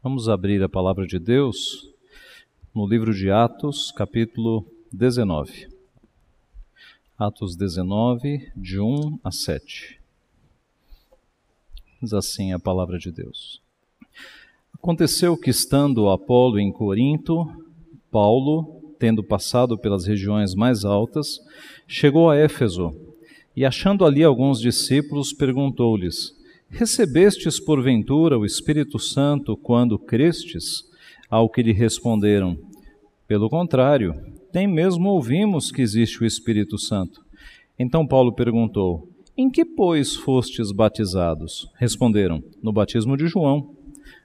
Vamos abrir a palavra de Deus no livro de Atos, capítulo 19. Atos 19, de 1 a 7. Diz assim a palavra de Deus. Aconteceu que, estando Apolo em Corinto, Paulo, tendo passado pelas regiões mais altas, chegou a Éfeso e, achando ali alguns discípulos, perguntou-lhes: Recebestes porventura o Espírito Santo quando crestes? Ao que lhe responderam: Pelo contrário, nem mesmo ouvimos que existe o Espírito Santo. Então Paulo perguntou: Em que, pois, fostes batizados? Responderam: No batismo de João.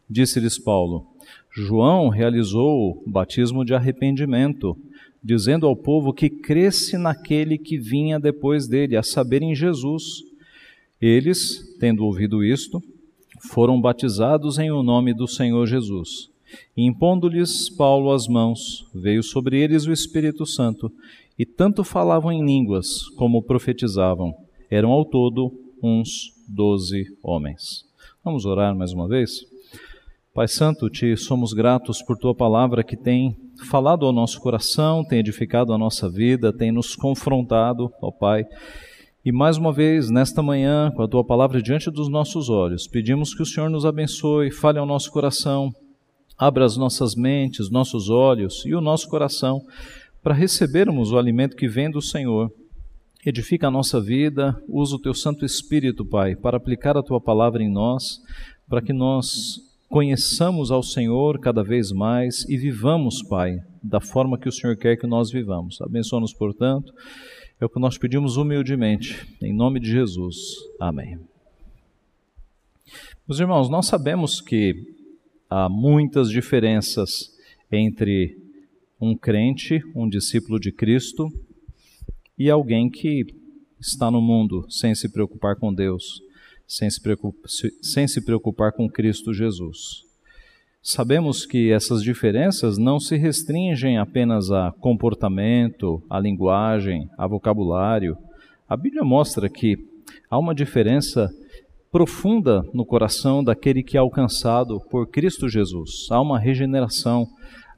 Disse-lhes Paulo: João realizou o batismo de arrependimento, dizendo ao povo que cresce naquele que vinha depois dele, a saber, em Jesus. Eles, tendo ouvido isto, foram batizados em o nome do Senhor Jesus. E impondo-lhes Paulo as mãos, veio sobre eles o Espírito Santo, e tanto falavam em línguas como profetizavam. Eram ao todo uns doze homens. Vamos orar mais uma vez? Pai Santo, te somos gratos por tua palavra que tem falado ao nosso coração, tem edificado a nossa vida, tem nos confrontado, ó Pai e mais uma vez, nesta manhã, com a tua palavra diante dos nossos olhos, pedimos que o Senhor nos abençoe, fale ao nosso coração, abra as nossas mentes, nossos olhos e o nosso coração para recebermos o alimento que vem do Senhor. Edifica a nossa vida, usa o teu Santo Espírito, Pai, para aplicar a tua palavra em nós, para que nós conheçamos ao Senhor cada vez mais e vivamos, Pai, da forma que o Senhor quer que nós vivamos. Abençoa-nos, portanto é o que nós pedimos humildemente, em nome de Jesus. Amém. Meus irmãos, nós sabemos que há muitas diferenças entre um crente, um discípulo de Cristo, e alguém que está no mundo sem se preocupar com Deus, sem se preocupar, sem se preocupar com Cristo Jesus. Sabemos que essas diferenças não se restringem apenas a comportamento, a linguagem, a vocabulário. A Bíblia mostra que há uma diferença profunda no coração daquele que é alcançado por Cristo Jesus. Há uma regeneração,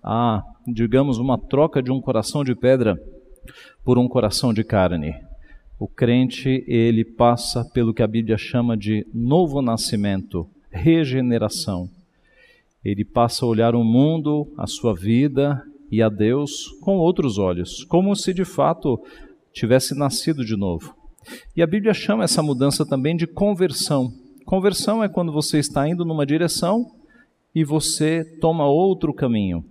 há, digamos, uma troca de um coração de pedra por um coração de carne. O crente, ele passa pelo que a Bíblia chama de novo nascimento, regeneração ele passa a olhar o mundo, a sua vida e a Deus com outros olhos, como se de fato tivesse nascido de novo. E a Bíblia chama essa mudança também de conversão. Conversão é quando você está indo numa direção e você toma outro caminho.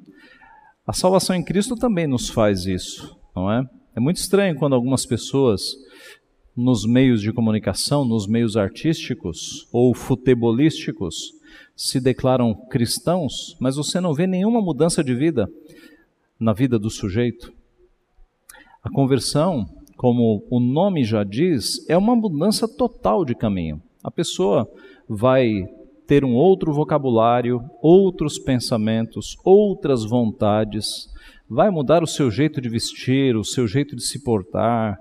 A salvação em Cristo também nos faz isso, não é? É muito estranho quando algumas pessoas nos meios de comunicação, nos meios artísticos ou futebolísticos, se declaram cristãos, mas você não vê nenhuma mudança de vida na vida do sujeito. A conversão, como o nome já diz, é uma mudança total de caminho. A pessoa vai ter um outro vocabulário, outros pensamentos, outras vontades, vai mudar o seu jeito de vestir, o seu jeito de se portar,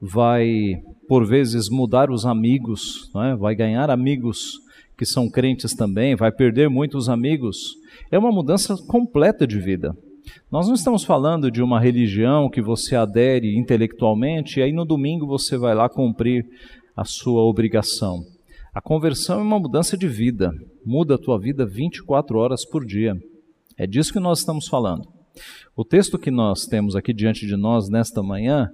vai, por vezes, mudar os amigos, é? vai ganhar amigos que são crentes também, vai perder muitos amigos. É uma mudança completa de vida. Nós não estamos falando de uma religião que você adere intelectualmente e aí no domingo você vai lá cumprir a sua obrigação. A conversão é uma mudança de vida, muda a tua vida 24 horas por dia. É disso que nós estamos falando. O texto que nós temos aqui diante de nós nesta manhã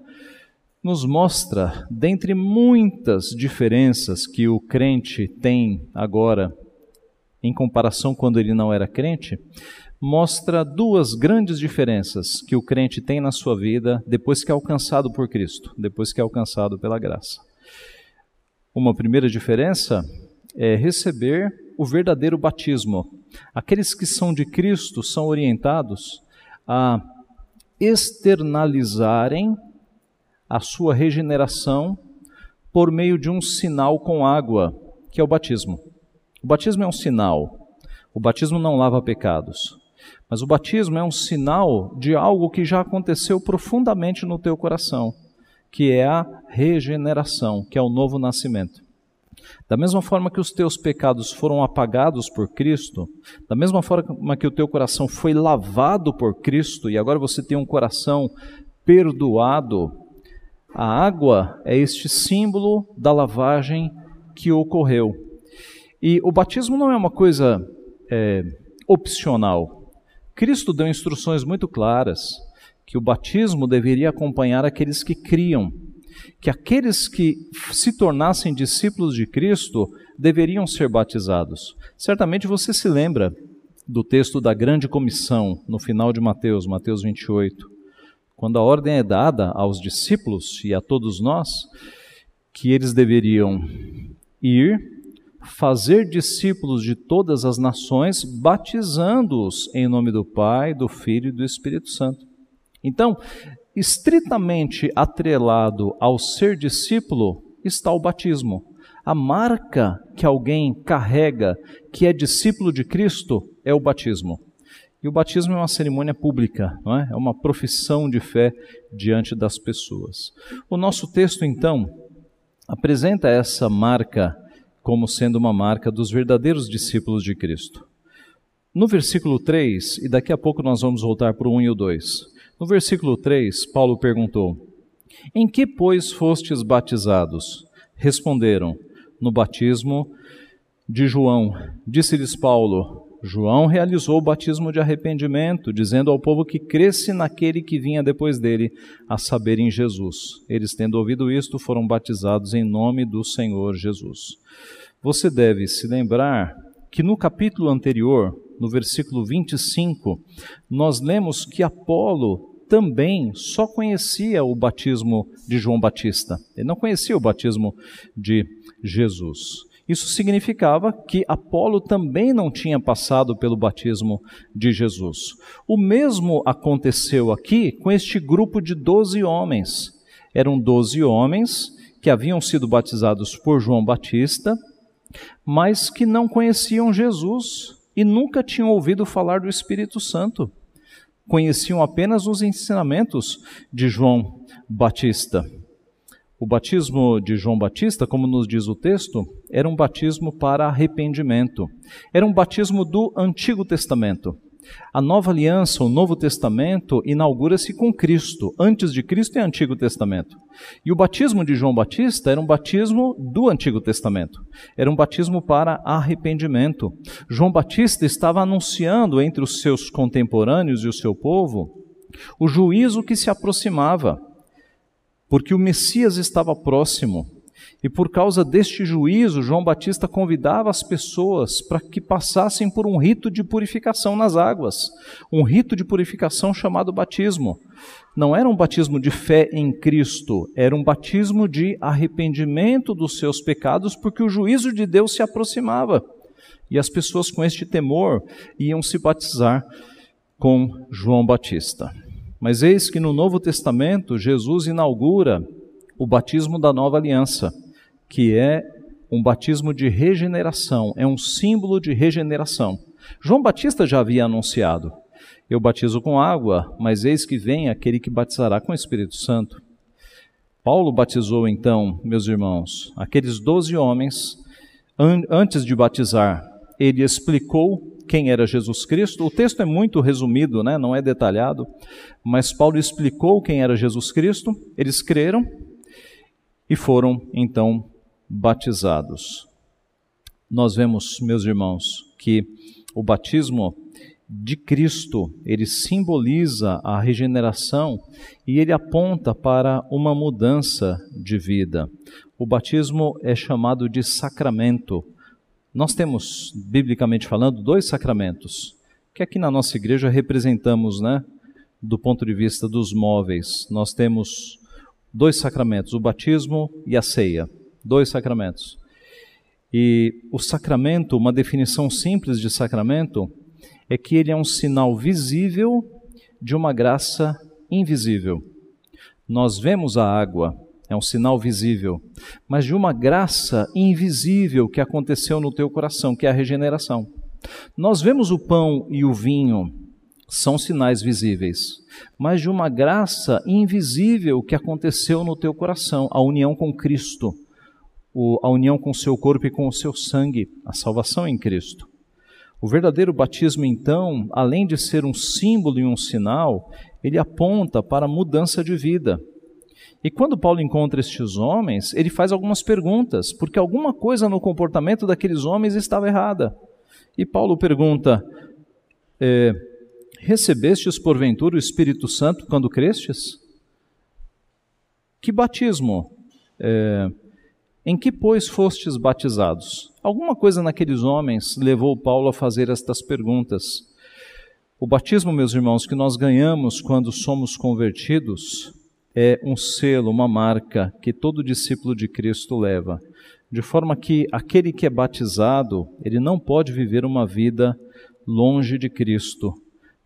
nos mostra, dentre muitas diferenças que o crente tem agora em comparação quando ele não era crente, mostra duas grandes diferenças que o crente tem na sua vida depois que é alcançado por Cristo, depois que é alcançado pela graça. Uma primeira diferença é receber o verdadeiro batismo. Aqueles que são de Cristo são orientados a externalizarem a sua regeneração por meio de um sinal com água, que é o batismo. O batismo é um sinal. O batismo não lava pecados. Mas o batismo é um sinal de algo que já aconteceu profundamente no teu coração, que é a regeneração, que é o novo nascimento. Da mesma forma que os teus pecados foram apagados por Cristo, da mesma forma que o teu coração foi lavado por Cristo e agora você tem um coração perdoado, a água é este símbolo da lavagem que ocorreu. E o batismo não é uma coisa é, opcional. Cristo deu instruções muito claras que o batismo deveria acompanhar aqueles que criam, que aqueles que se tornassem discípulos de Cristo deveriam ser batizados. Certamente você se lembra do texto da grande comissão no final de Mateus, Mateus 28, quando a ordem é dada aos discípulos e a todos nós que eles deveriam ir fazer discípulos de todas as nações, batizando-os em nome do Pai, do Filho e do Espírito Santo. Então, estritamente atrelado ao ser discípulo está o batismo. A marca que alguém carrega que é discípulo de Cristo é o batismo. E o batismo é uma cerimônia pública, não é? é uma profissão de fé diante das pessoas. O nosso texto, então, apresenta essa marca como sendo uma marca dos verdadeiros discípulos de Cristo. No versículo 3, e daqui a pouco nós vamos voltar para o 1 e o 2. No versículo 3, Paulo perguntou: Em que, pois, fostes batizados? Responderam: No batismo de João. Disse-lhes Paulo: João realizou o batismo de arrependimento, dizendo ao povo que cresce naquele que vinha depois dele, a saber, em Jesus. Eles, tendo ouvido isto, foram batizados em nome do Senhor Jesus. Você deve se lembrar que no capítulo anterior, no versículo 25, nós lemos que Apolo também só conhecia o batismo de João Batista. Ele não conhecia o batismo de Jesus. Isso significava que Apolo também não tinha passado pelo batismo de Jesus. O mesmo aconteceu aqui com este grupo de doze homens. Eram doze homens que haviam sido batizados por João Batista, mas que não conheciam Jesus e nunca tinham ouvido falar do Espírito Santo. Conheciam apenas os ensinamentos de João Batista. O batismo de João Batista, como nos diz o texto, era um batismo para arrependimento. Era um batismo do Antigo Testamento. A nova aliança, o Novo Testamento, inaugura-se com Cristo. Antes de Cristo é Antigo Testamento. E o batismo de João Batista era um batismo do Antigo Testamento. Era um batismo para arrependimento. João Batista estava anunciando entre os seus contemporâneos e o seu povo o juízo que se aproximava, porque o Messias estava próximo. E por causa deste juízo, João Batista convidava as pessoas para que passassem por um rito de purificação nas águas, um rito de purificação chamado batismo. Não era um batismo de fé em Cristo, era um batismo de arrependimento dos seus pecados, porque o juízo de Deus se aproximava. E as pessoas com este temor iam se batizar com João Batista. Mas eis que no Novo Testamento Jesus inaugura o batismo da nova aliança que é um batismo de regeneração, é um símbolo de regeneração. João Batista já havia anunciado: Eu batizo com água, mas eis que vem aquele que batizará com o Espírito Santo. Paulo batizou então, meus irmãos, aqueles doze homens, an antes de batizar, ele explicou quem era Jesus Cristo. O texto é muito resumido, né? não é detalhado, mas Paulo explicou quem era Jesus Cristo, eles creram e foram então batizados. Nós vemos, meus irmãos, que o batismo de Cristo, ele simboliza a regeneração e ele aponta para uma mudança de vida. O batismo é chamado de sacramento. Nós temos, biblicamente falando, dois sacramentos, que aqui na nossa igreja representamos, né, do ponto de vista dos móveis. Nós temos dois sacramentos, o batismo e a ceia dois sacramentos. E o sacramento, uma definição simples de sacramento, é que ele é um sinal visível de uma graça invisível. Nós vemos a água, é um sinal visível, mas de uma graça invisível que aconteceu no teu coração, que é a regeneração. Nós vemos o pão e o vinho, são sinais visíveis, mas de uma graça invisível que aconteceu no teu coração, a união com Cristo a união com o seu corpo e com o seu sangue, a salvação em Cristo. O verdadeiro batismo, então, além de ser um símbolo e um sinal, ele aponta para a mudança de vida. E quando Paulo encontra estes homens, ele faz algumas perguntas, porque alguma coisa no comportamento daqueles homens estava errada. E Paulo pergunta: é, Recebestes porventura o Espírito Santo quando crestes? Que batismo? É, em que, pois, fostes batizados? Alguma coisa naqueles homens levou Paulo a fazer estas perguntas. O batismo, meus irmãos, que nós ganhamos quando somos convertidos, é um selo, uma marca que todo discípulo de Cristo leva, de forma que aquele que é batizado, ele não pode viver uma vida longe de Cristo,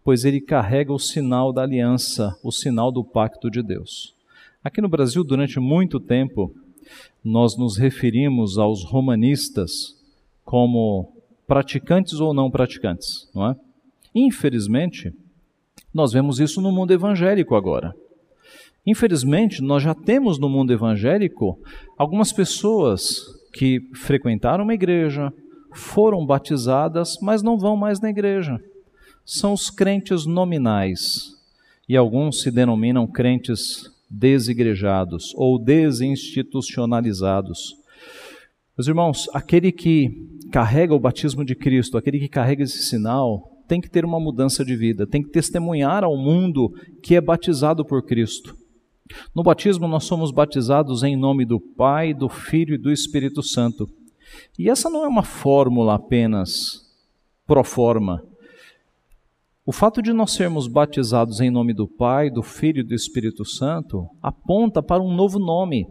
pois ele carrega o sinal da aliança, o sinal do pacto de Deus. Aqui no Brasil, durante muito tempo, nós nos referimos aos romanistas como praticantes ou não praticantes, não é? Infelizmente, nós vemos isso no mundo evangélico agora. Infelizmente, nós já temos no mundo evangélico algumas pessoas que frequentaram uma igreja, foram batizadas, mas não vão mais na igreja. São os crentes nominais. E alguns se denominam crentes desigrejados ou desinstitucionalizados. Meus irmãos, aquele que carrega o batismo de Cristo, aquele que carrega esse sinal, tem que ter uma mudança de vida, tem que testemunhar ao mundo que é batizado por Cristo. No batismo, nós somos batizados em nome do Pai, do Filho e do Espírito Santo. E essa não é uma fórmula apenas pro forma. O fato de nós sermos batizados em nome do Pai, do Filho e do Espírito Santo aponta para um novo nome.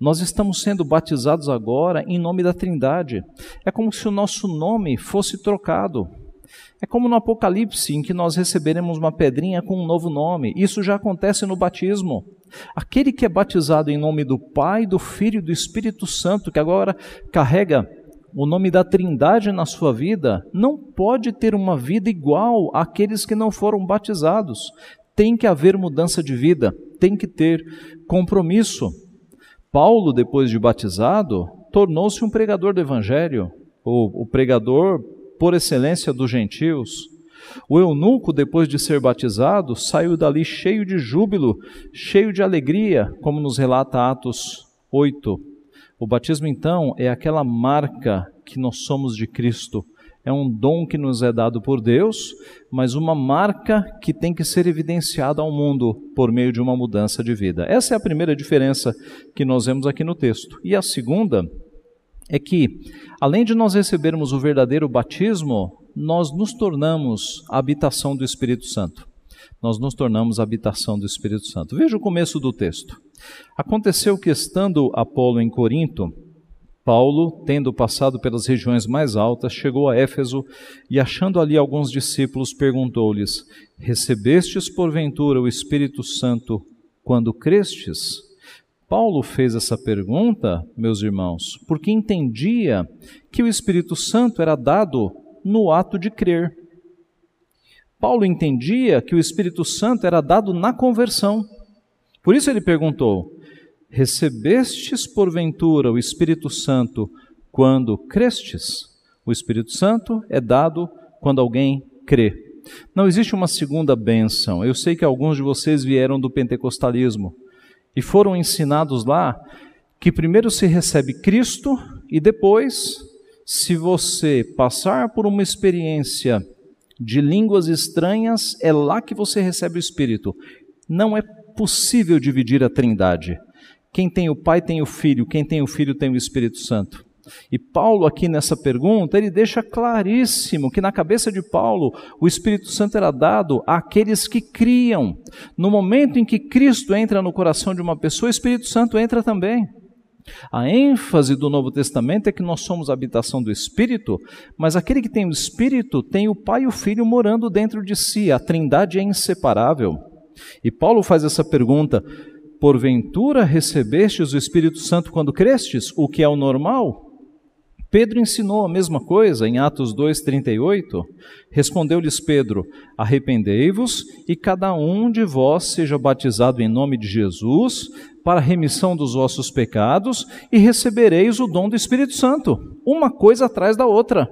Nós estamos sendo batizados agora em nome da Trindade. É como se o nosso nome fosse trocado. É como no Apocalipse, em que nós receberemos uma pedrinha com um novo nome. Isso já acontece no batismo. Aquele que é batizado em nome do Pai, do Filho e do Espírito Santo, que agora carrega o nome da Trindade na sua vida, não pode ter uma vida igual àqueles que não foram batizados. Tem que haver mudança de vida, tem que ter compromisso. Paulo, depois de batizado, tornou-se um pregador do Evangelho, o, pregador por excelência dos gentios. O eunuco, depois de ser batizado, saiu dali cheio de júbilo, cheio de alegria, como nos relata Atos 8. O batismo, então, é aquela marca que nós somos de Cristo. É um dom que nos é dado por Deus, mas uma marca que tem que ser evidenciada ao mundo por meio de uma mudança de vida. Essa é a primeira diferença que nós vemos aqui no texto. E a segunda é que, além de nós recebermos o verdadeiro batismo, nós nos tornamos a habitação do Espírito Santo. Nós nos tornamos a habitação do Espírito Santo. Veja o começo do texto. Aconteceu que, estando Apolo em Corinto, Paulo, tendo passado pelas regiões mais altas, chegou a Éfeso e, achando ali alguns discípulos, perguntou-lhes: Recebestes porventura o Espírito Santo quando crestes? Paulo fez essa pergunta, meus irmãos, porque entendia que o Espírito Santo era dado no ato de crer. Paulo entendia que o Espírito Santo era dado na conversão. Por isso ele perguntou: Recebestes porventura o Espírito Santo quando crestes? O Espírito Santo é dado quando alguém crê. Não existe uma segunda bênção. Eu sei que alguns de vocês vieram do pentecostalismo e foram ensinados lá que primeiro se recebe Cristo e depois, se você passar por uma experiência de línguas estranhas, é lá que você recebe o Espírito. Não é possível dividir a Trindade. Quem tem o Pai tem o Filho, quem tem o Filho tem o Espírito Santo. E Paulo, aqui nessa pergunta, ele deixa claríssimo que na cabeça de Paulo o Espírito Santo era dado àqueles que criam. No momento em que Cristo entra no coração de uma pessoa, o Espírito Santo entra também. A ênfase do Novo Testamento é que nós somos a habitação do Espírito, mas aquele que tem o Espírito tem o Pai e o Filho morando dentro de si. A Trindade é inseparável. E Paulo faz essa pergunta: Porventura recebestes o Espírito Santo quando crestes, o que é o normal? Pedro ensinou a mesma coisa em Atos 2:38. Respondeu-lhes Pedro: Arrependei-vos e cada um de vós seja batizado em nome de Jesus para remissão dos vossos pecados e recebereis o dom do Espírito Santo. Uma coisa atrás da outra,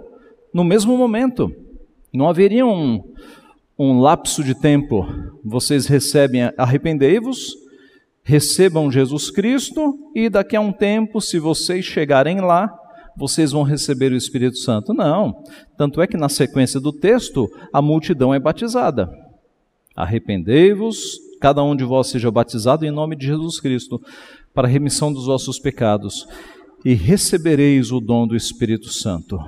no mesmo momento. Não haveria um, um lapso de tempo. Vocês recebem, arrependei-vos, recebam Jesus Cristo e daqui a um tempo, se vocês chegarem lá, vocês vão receber o Espírito Santo. Não. Tanto é que na sequência do texto, a multidão é batizada. Arrependei-vos, cada um de vós seja batizado em nome de Jesus Cristo, para a remissão dos vossos pecados, e recebereis o dom do Espírito Santo.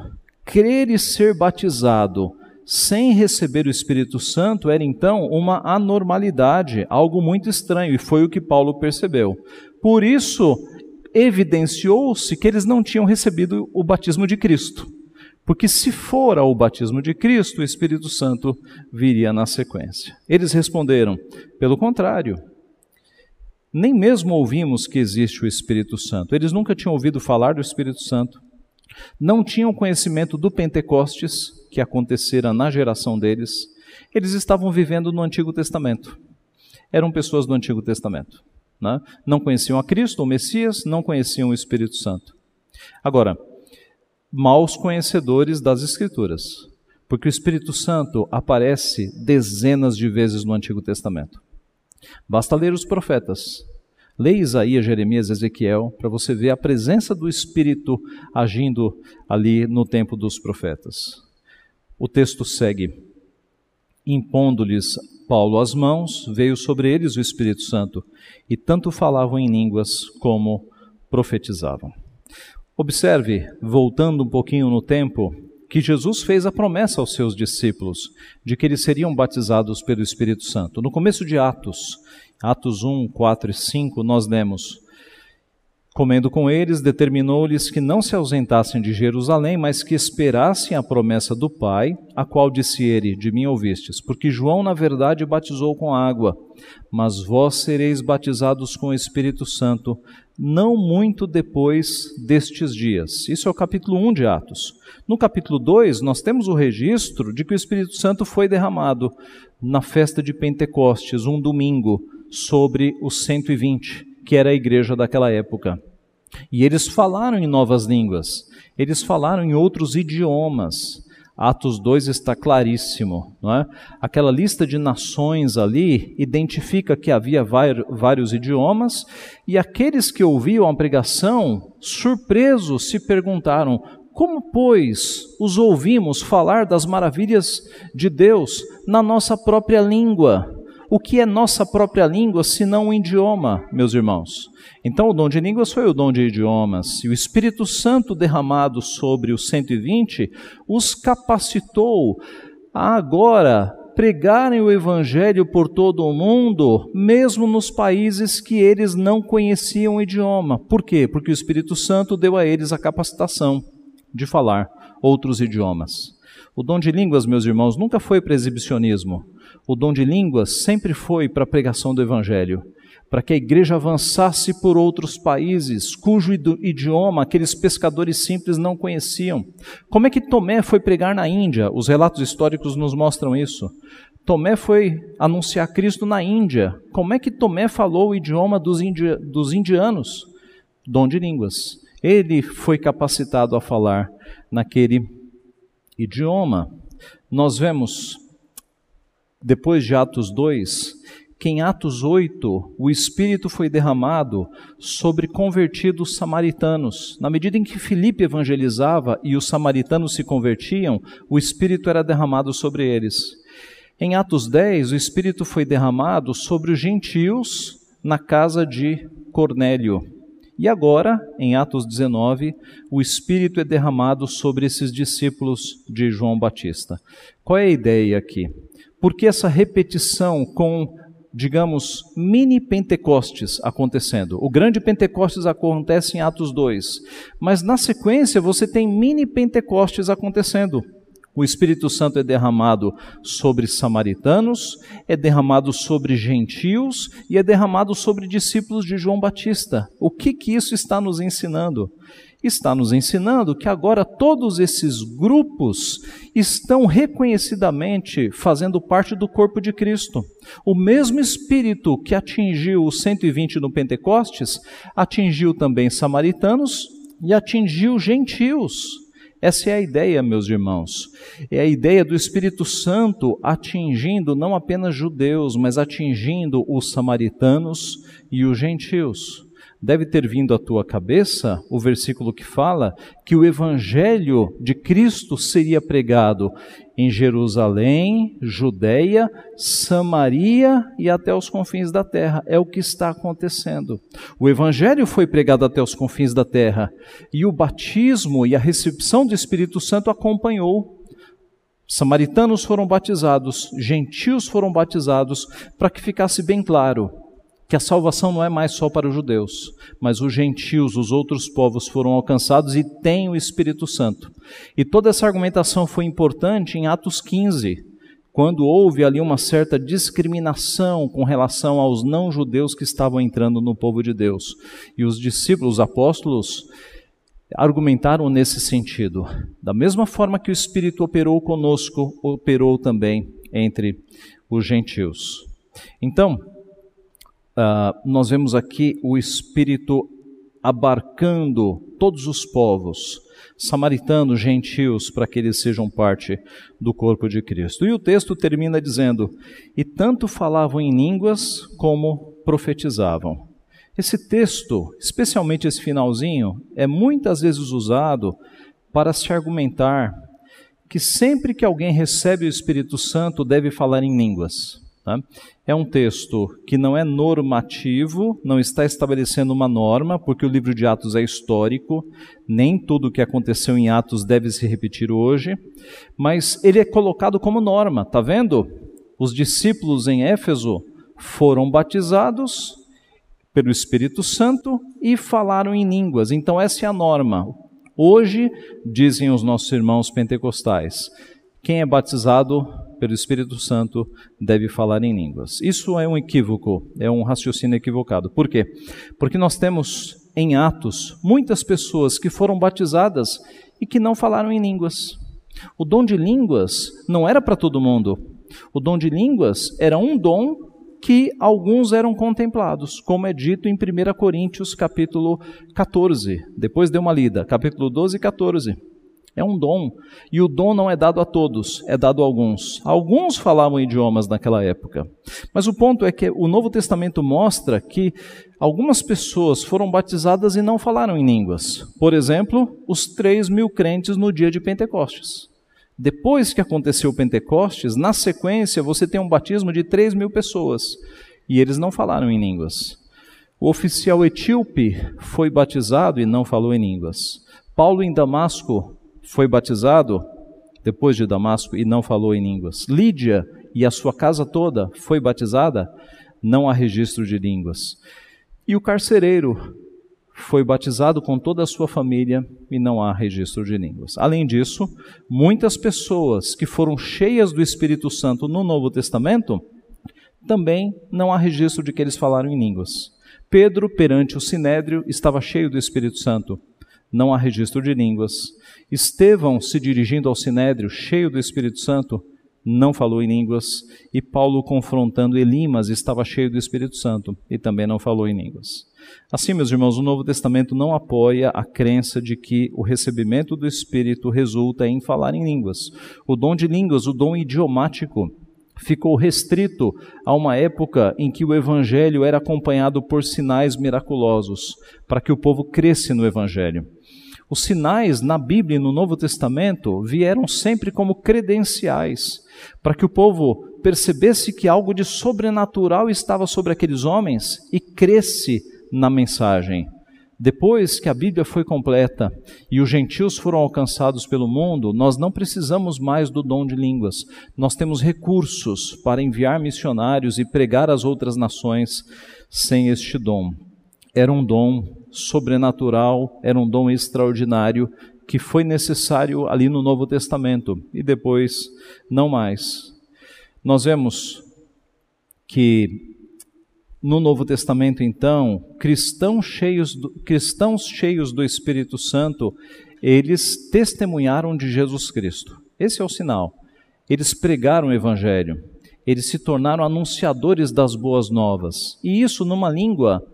Crer e ser batizado sem receber o Espírito Santo era então uma anormalidade, algo muito estranho, e foi o que Paulo percebeu. Por isso, evidenciou-se que eles não tinham recebido o batismo de Cristo. Porque se fora o batismo de Cristo, o Espírito Santo viria na sequência. Eles responderam: pelo contrário, nem mesmo ouvimos que existe o Espírito Santo. Eles nunca tinham ouvido falar do Espírito Santo, não tinham conhecimento do Pentecostes, que acontecera na geração deles. Eles estavam vivendo no Antigo Testamento. Eram pessoas do Antigo Testamento. Né? Não conheciam a Cristo, o Messias, não conheciam o Espírito Santo. Agora, maus conhecedores das Escrituras, porque o Espírito Santo aparece dezenas de vezes no Antigo Testamento. Basta ler os profetas. Leia Isaías, Jeremias, Ezequiel, para você ver a presença do Espírito agindo ali no tempo dos profetas. O texto segue: impondo-lhes Paulo as mãos, veio sobre eles o Espírito Santo, e tanto falavam em línguas como profetizavam. Observe, voltando um pouquinho no tempo, que Jesus fez a promessa aos seus discípulos de que eles seriam batizados pelo Espírito Santo. No começo de Atos, Atos 1, 4 e 5, nós lemos: Comendo com eles, determinou-lhes que não se ausentassem de Jerusalém, mas que esperassem a promessa do Pai, a qual disse ele: De mim ouvistes, porque João, na verdade, batizou com água, mas vós sereis batizados com o Espírito Santo, não muito depois destes dias. Isso é o capítulo 1 de Atos. No capítulo 2, nós temos o registro de que o Espírito Santo foi derramado na festa de Pentecostes, um domingo, sobre os 120 que era a igreja daquela época. E eles falaram em novas línguas, eles falaram em outros idiomas. Atos 2 está claríssimo, não é? Aquela lista de nações ali identifica que havia vários idiomas, e aqueles que ouviam a pregação, surpresos, se perguntaram: como, pois, os ouvimos falar das maravilhas de Deus na nossa própria língua? O que é nossa própria língua se não um idioma, meus irmãos? Então, o dom de línguas foi o dom de idiomas, e o Espírito Santo derramado sobre os 120 os capacitou a agora pregarem o Evangelho por todo o mundo, mesmo nos países que eles não conheciam o idioma. Por quê? Porque o Espírito Santo deu a eles a capacitação de falar outros idiomas. O dom de línguas, meus irmãos, nunca foi para exibicionismo. O dom de línguas sempre foi para a pregação do Evangelho, para que a igreja avançasse por outros países cujo idioma aqueles pescadores simples não conheciam. Como é que Tomé foi pregar na Índia? Os relatos históricos nos mostram isso. Tomé foi anunciar Cristo na Índia. Como é que Tomé falou o idioma dos, dos indianos? Dom de línguas. Ele foi capacitado a falar naquele idioma. Nós vemos depois de Atos 2, que em Atos 8 o Espírito foi derramado sobre convertidos samaritanos. Na medida em que Filipe evangelizava e os samaritanos se convertiam, o Espírito era derramado sobre eles. Em Atos 10, o Espírito foi derramado sobre os gentios na casa de Cornélio. E agora, em Atos 19, o Espírito é derramado sobre esses discípulos de João Batista. Qual é a ideia aqui? Por que essa repetição com, digamos, mini Pentecostes acontecendo? O grande Pentecostes acontece em Atos 2, mas na sequência você tem mini Pentecostes acontecendo. O Espírito Santo é derramado sobre samaritanos, é derramado sobre gentios e é derramado sobre discípulos de João Batista. O que que isso está nos ensinando? Está nos ensinando que agora todos esses grupos estão reconhecidamente fazendo parte do corpo de Cristo. O mesmo Espírito que atingiu os 120 no Pentecostes, atingiu também samaritanos e atingiu gentios. Essa é a ideia, meus irmãos. É a ideia do Espírito Santo atingindo não apenas judeus, mas atingindo os samaritanos e os gentios deve ter vindo à tua cabeça o versículo que fala que o evangelho de Cristo seria pregado em Jerusalém, Judeia, Samaria e até os confins da terra. É o que está acontecendo. O evangelho foi pregado até os confins da terra e o batismo e a recepção do Espírito Santo acompanhou. Samaritanos foram batizados, gentios foram batizados, para que ficasse bem claro que a salvação não é mais só para os judeus, mas os gentios, os outros povos foram alcançados e têm o Espírito Santo. E toda essa argumentação foi importante em Atos 15, quando houve ali uma certa discriminação com relação aos não-judeus que estavam entrando no povo de Deus. E os discípulos, os apóstolos, argumentaram nesse sentido. Da mesma forma que o Espírito operou conosco, operou também entre os gentios. Então, uh, nós vemos aqui o Espírito abarcando todos os povos, samaritanos, gentios, para que eles sejam parte do corpo de Cristo. E o texto termina dizendo: E tanto falavam em línguas como profetizavam. Esse texto, especialmente esse finalzinho, é muitas vezes usado para se argumentar que sempre que alguém recebe o Espírito Santo deve falar em línguas. Tá? É um texto que não é normativo, não está estabelecendo uma norma, porque o livro de Atos é histórico, nem tudo o que aconteceu em Atos deve se repetir hoje, mas ele é colocado como norma, tá vendo? Os discípulos em Éfeso foram batizados pelo Espírito Santo e falaram em línguas, então essa é a norma. Hoje, dizem os nossos irmãos pentecostais, quem é batizado pelo Espírito Santo deve falar em línguas. Isso é um equívoco, é um raciocínio equivocado. Por quê? Porque nós temos em Atos muitas pessoas que foram batizadas e que não falaram em línguas. O dom de línguas não era para todo mundo. O dom de línguas era um dom que alguns eram contemplados, como é dito em 1 Coríntios capítulo 14. Depois dê uma lida, capítulo 12 e 14. É um dom. E o dom não é dado a todos, é dado a alguns. Alguns falavam idiomas naquela época. Mas o ponto é que o Novo Testamento mostra que algumas pessoas foram batizadas e não falaram em línguas. Por exemplo, os 3 mil crentes no dia de Pentecostes. Depois que aconteceu o Pentecostes, na sequência você tem um batismo de 3 mil pessoas. E eles não falaram em línguas. O oficial etíope foi batizado e não falou em línguas. Paulo em Damasco foi batizado depois de Damasco e não falou em línguas. Lídia e a sua casa toda foi batizada, não há registro de línguas. E o carcereiro foi batizado com toda a sua família e não há registro de línguas. Além disso, muitas pessoas que foram cheias do Espírito Santo no Novo Testamento, também não há registro de que eles falaram em línguas. Pedro, perante o sinédrio, estava cheio do Espírito Santo. Não há registro de línguas. Estevão, se dirigindo ao sinédrio, cheio do Espírito Santo, não falou em línguas, e Paulo, confrontando Elimas, estava cheio do Espírito Santo e também não falou em línguas. Assim, meus irmãos, o Novo Testamento não apoia a crença de que o recebimento do Espírito resulta em falar em línguas. O dom de línguas, o dom idiomático, ficou restrito a uma época em que o Evangelho era acompanhado por sinais miraculosos, para que o povo cresce no Evangelho. Os sinais na Bíblia e no Novo Testamento vieram sempre como credenciais, para que o povo percebesse que algo de sobrenatural estava sobre aqueles homens e cresce na mensagem. Depois que a Bíblia foi completa e os gentios foram alcançados pelo mundo, nós não precisamos mais do dom de línguas. Nós temos recursos para enviar missionários e pregar às outras nações sem este dom. Era um dom sobrenatural, era um dom extraordinário que foi necessário ali no Novo Testamento e depois não mais. Nós vemos que no Novo Testamento, então, cristãos cheios do, cristãos cheios do Espírito Santo, eles testemunharam de Jesus Cristo. Esse é o sinal. Eles pregaram o Evangelho. Eles se tornaram anunciadores das boas novas. E isso numa língua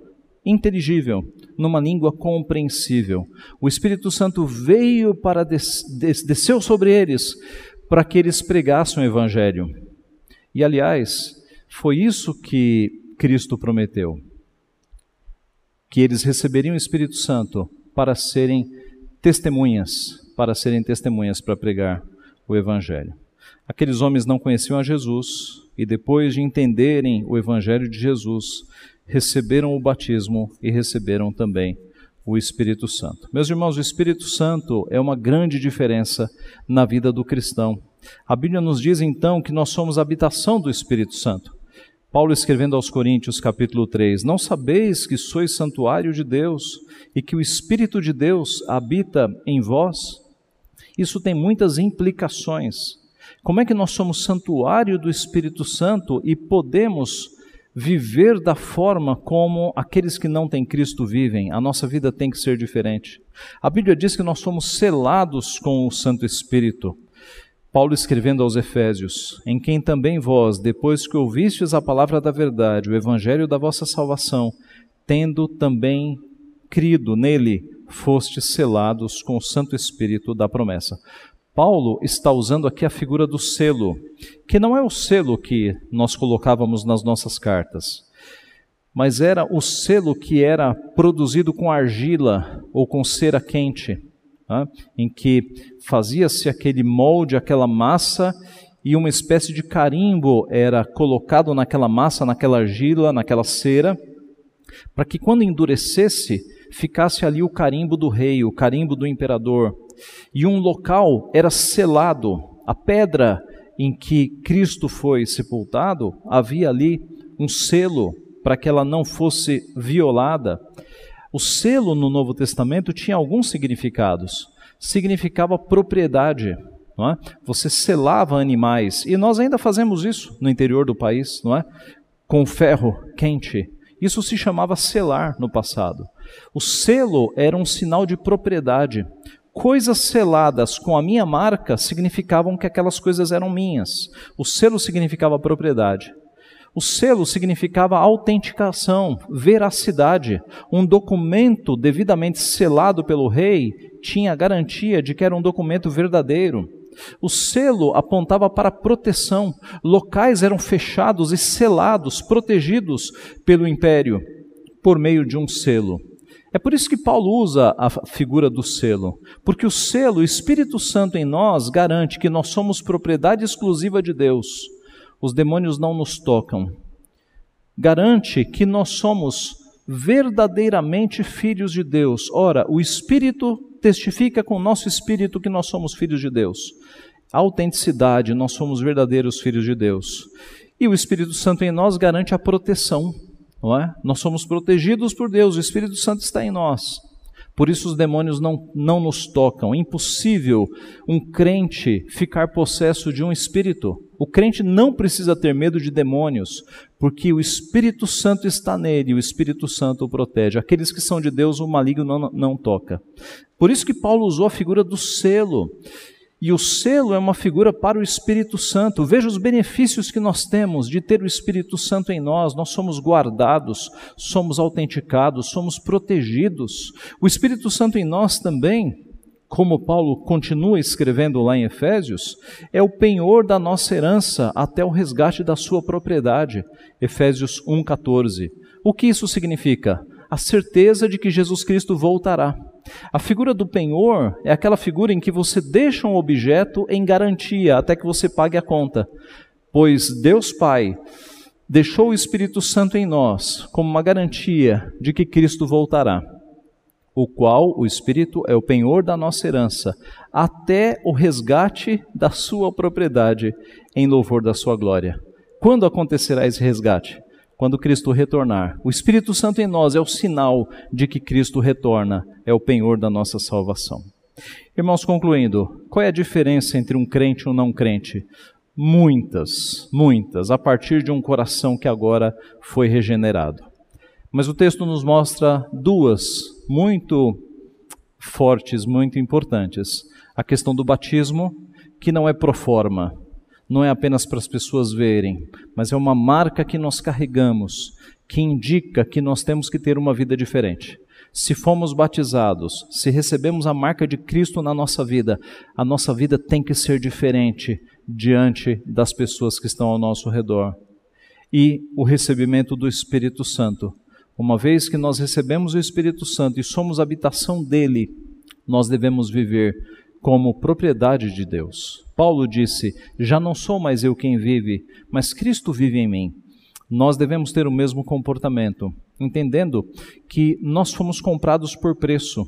inteligível, numa língua compreensível. O Espírito Santo veio para des, des, desceu sobre eles para que eles pregassem o evangelho. E aliás, foi isso que Cristo prometeu. Que eles receberiam o Espírito Santo para serem testemunhas, para serem testemunhas para pregar o evangelho. Aqueles homens não conheciam a Jesus e depois de entenderem o evangelho de Jesus, receberam o batismo e receberam também o Espírito Santo. Meus irmãos, o Espírito Santo é uma grande diferença na vida do cristão. A Bíblia nos diz então que nós somos habitação do Espírito Santo. Paulo escrevendo aos Coríntios, capítulo 3: Não sabeis que sois santuário de Deus e que o Espírito de Deus habita em vós? Isso tem muitas implicações. Como é que nós somos santuário do Espírito Santo e podemos viver da forma como aqueles que não têm Cristo vivem. A nossa vida tem que ser diferente. A Bíblia diz que nós somos selados com o Santo Espírito. Paulo escrevendo aos Efésios: Em quem também vós, depois que ouvistes a palavra da verdade, o evangelho da vossa salvação, tendo também crido nele, fostes selados com o Santo Espírito da promessa. Paulo está usando aqui a figura do selo, que não é o selo que nós colocávamos nas nossas cartas, mas era o selo que era produzido com argila ou com cera quente, tá? em que fazia-se aquele molde, aquela massa, e uma espécie de carimbo era colocado naquela massa, naquela argila, naquela cera, para que quando endurecesse, ficasse ali o carimbo do rei, o carimbo do imperador e um local era selado. A pedra em que Cristo foi sepultado, havia ali um selo para que ela não fosse violada. O selo no Novo Testamento tinha alguns significados. Significava propriedade, não é? Você selava animais e nós ainda fazemos isso no interior do país, não é? Com ferro quente. Isso se chamava selar no passado. O selo era um sinal de propriedade coisas seladas com a minha marca significavam que aquelas coisas eram minhas. O selo significava propriedade. O selo significava autenticação, veracidade. Um documento devidamente selado pelo rei tinha a garantia de que era um documento verdadeiro. O selo apontava para proteção. Locais eram fechados e selados, protegidos pelo império por meio de um selo. É por isso que Paulo usa a figura do selo, porque o selo, o Espírito Santo em nós, garante que nós somos propriedade exclusiva de Deus. Os demônios não nos tocam. Garante que nós somos verdadeiramente filhos de Deus. Ora, o Espírito testifica com o nosso espírito que nós somos filhos de Deus. A autenticidade, nós somos verdadeiros filhos de Deus. E o Espírito Santo em nós garante a proteção não é? Nós somos protegidos por Deus, o Espírito Santo está em nós. Por isso os demônios não, não nos tocam. É impossível um crente ficar possesso de um espírito. O crente não precisa ter medo de demônios, porque o Espírito Santo está nele, o Espírito Santo o protege. Aqueles que são de Deus, o maligno não, não toca. Por isso que Paulo usou a figura do selo. E o selo é uma figura para o Espírito Santo. Veja os benefícios que nós temos de ter o Espírito Santo em nós. Nós somos guardados, somos autenticados, somos protegidos. O Espírito Santo em nós também, como Paulo continua escrevendo lá em Efésios, é o penhor da nossa herança até o resgate da sua propriedade. Efésios 1,14. O que isso significa? A certeza de que Jesus Cristo voltará. A figura do penhor é aquela figura em que você deixa um objeto em garantia até que você pague a conta. Pois Deus Pai deixou o Espírito Santo em nós como uma garantia de que Cristo voltará, o qual o Espírito é o penhor da nossa herança, até o resgate da sua propriedade em louvor da sua glória. Quando acontecerá esse resgate? Quando Cristo retornar. O Espírito Santo em nós é o sinal de que Cristo retorna, é o penhor da nossa salvação. Irmãos, concluindo, qual é a diferença entre um crente e um não crente? Muitas, muitas, a partir de um coração que agora foi regenerado. Mas o texto nos mostra duas muito fortes, muito importantes. A questão do batismo, que não é pro forma, não é apenas para as pessoas verem, mas é uma marca que nós carregamos, que indica que nós temos que ter uma vida diferente. Se fomos batizados, se recebemos a marca de Cristo na nossa vida, a nossa vida tem que ser diferente diante das pessoas que estão ao nosso redor. E o recebimento do Espírito Santo. Uma vez que nós recebemos o Espírito Santo e somos habitação dele, nós devemos viver como propriedade de Deus. Paulo disse: Já não sou mais eu quem vive, mas Cristo vive em mim. Nós devemos ter o mesmo comportamento, entendendo que nós fomos comprados por preço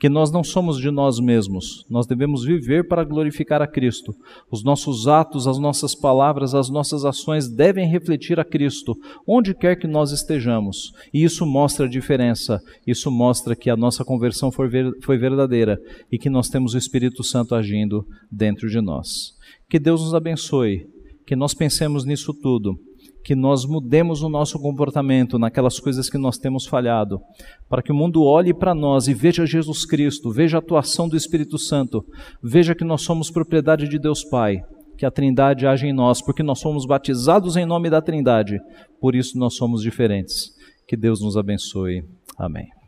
que nós não somos de nós mesmos, nós devemos viver para glorificar a Cristo. Os nossos atos, as nossas palavras, as nossas ações devem refletir a Cristo, onde quer que nós estejamos. E isso mostra a diferença, isso mostra que a nossa conversão foi, ver, foi verdadeira e que nós temos o Espírito Santo agindo dentro de nós. Que Deus nos abençoe, que nós pensemos nisso tudo que nós mudemos o nosso comportamento naquelas coisas que nós temos falhado, para que o mundo olhe para nós e veja Jesus Cristo, veja a atuação do Espírito Santo, veja que nós somos propriedade de Deus Pai, que a Trindade age em nós, porque nós somos batizados em nome da Trindade, por isso nós somos diferentes. Que Deus nos abençoe. Amém.